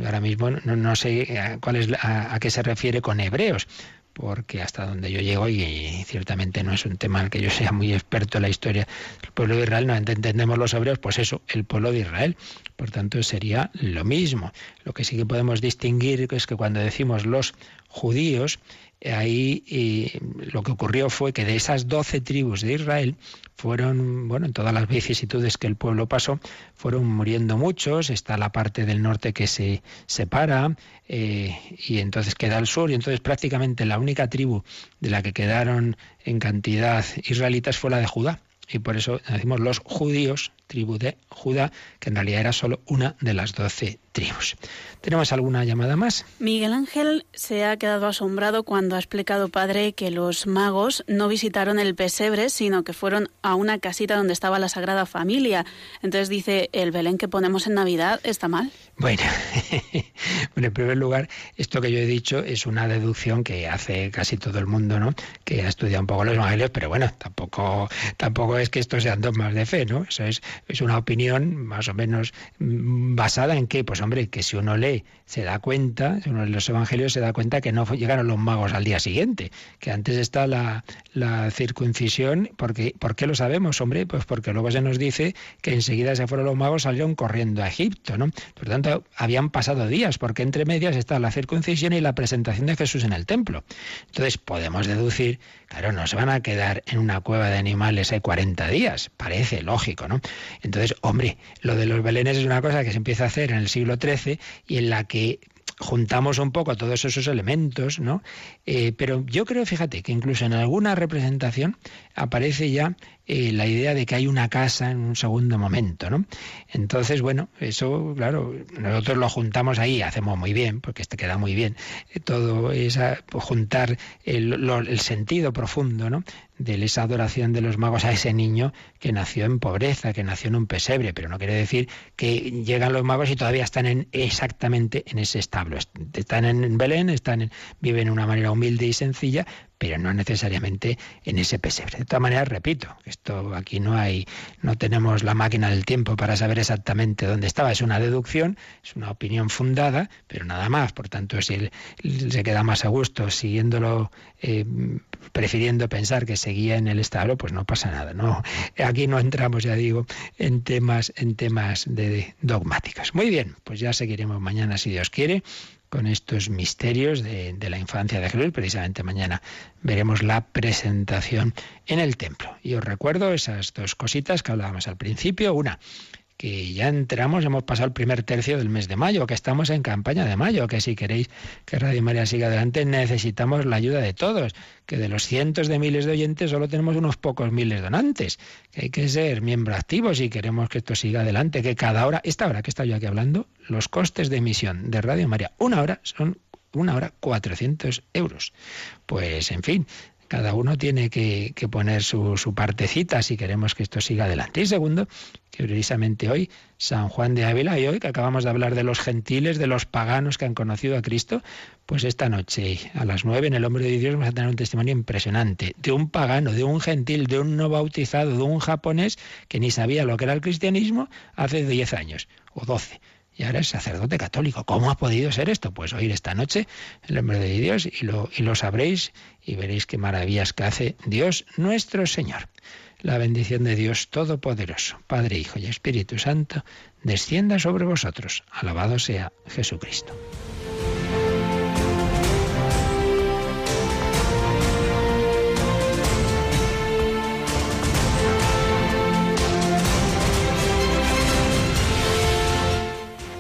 Ahora mismo no, sé a, cuál es, a, qué se refiere con hebreos, porque hasta donde yo llego, y ciertamente no es un tema el que yo sea muy experto en la historia del pueblo de Israel, no entendemos los hebreos, pues eso, el pueblo de Israel. Por tanto, sería lo mismo. Lo que sí que podemos distinguir es que cuando decimos los judíos, ahí lo que ocurrió fue que de esas doce tribus de Israel fueron, bueno, en todas las vicisitudes que el pueblo pasó, fueron muriendo muchos, está la parte del norte que se separa, eh, y entonces queda el sur, y entonces prácticamente la única tribu de la que quedaron en cantidad israelitas fue la de Judá. Y por eso decimos los judíos, tribu de Judá, que en realidad era solo una de las doce tribus. ¿Tenemos alguna llamada más? Miguel Ángel se ha quedado asombrado cuando ha explicado, padre, que los magos no visitaron el pesebre, sino que fueron a una casita donde estaba la Sagrada Familia. Entonces dice, ¿el Belén que ponemos en Navidad está mal? Bueno, en primer lugar, esto que yo he dicho es una deducción que hace casi todo el mundo, ¿no? Que ha estudiado un poco los evangelios, pero bueno, tampoco, tampoco es que estos sean dogmas de fe, ¿no? Eso es, es una opinión más o menos mm, basada en que, pues hombre, que si uno lee se da cuenta, si uno lee los evangelios se da cuenta que no llegaron los magos al día siguiente, que antes está la, la circuncisión, porque, ¿por qué lo sabemos, hombre? Pues porque luego se nos dice que enseguida se fueron los magos, salieron corriendo a Egipto, ¿no? Por tanto, habían pasado días, porque entre medias está la circuncisión y la presentación de Jesús en el templo. Entonces podemos deducir, claro, no se van a quedar en una cueva de animales hay 40 días, parece lógico, ¿no? Entonces, hombre, lo de los belenes es una cosa que se empieza a hacer en el siglo XIII y en la que juntamos un poco todos esos elementos, ¿no? Eh, pero yo creo, fíjate, que incluso en alguna representación aparece ya eh, la idea de que hay una casa en un segundo momento, ¿no? Entonces, bueno, eso, claro, nosotros lo juntamos ahí, hacemos muy bien, porque este queda muy bien, eh, todo esa, pues, juntar el, el, sentido profundo, ¿no? De esa adoración de los magos a ese niño que nació en pobreza, que nació en un pesebre, pero no quiere decir que llegan los magos y todavía están en, exactamente en ese establo. Están en Belén, están en, viven de una manera humilde y sencilla, pero no necesariamente en ese pesebre. De todas maneras, repito, esto aquí no hay, no tenemos la máquina del tiempo para saber exactamente dónde estaba. Es una deducción, es una opinión fundada, pero nada más. Por tanto, si él se queda más a gusto siguiéndolo, eh, prefiriendo pensar que seguía en el establo, pues no pasa nada. No, aquí no entramos, ya digo, en temas, en temas de dogmáticos. Muy bien, pues ya seguiremos mañana si Dios quiere con estos misterios de, la infancia de Jesús. Precisamente mañana veremos la presentación en el templo. Y os recuerdo esas dos cositas que hablábamos al principio. Una, que ya entramos, hemos pasado el primer tercio del mes de mayo, que estamos en campaña de mayo, que si queréis que Radio María siga adelante necesitamos la ayuda de todos, que de los cientos de miles de oyentes solo tenemos unos pocos miles donantes, que hay que ser miembro activo si queremos que esto siga adelante, que cada hora, esta hora que estoy yo aquí hablando, los costes de emisión de Radio María, una hora son una hora 400 euros. Pues en fin, cada uno tiene que, poner su, su, partecita si queremos que esto siga adelante. Y segundo, que precisamente hoy, San Juan de Ávila, y hoy que acabamos de hablar de los gentiles, de los paganos que han conocido a Cristo, pues esta noche a las nueve en el Hombre de Dios vamos a tener un testimonio impresionante de un pagano, de un gentil, de un no bautizado, de un japonés que ni sabía lo que era el cristianismo hace diez años o doce y ahora es sacerdote católico. ¿Cómo ha podido ser esto? Pues oír esta noche el nombre de Dios y lo, y lo sabréis y veréis qué maravillas que hace Dios nuestro Señor. La bendición de Dios Todopoderoso, Padre, Hijo y Espíritu Santo, descienda sobre vosotros. Alabado sea Jesucristo.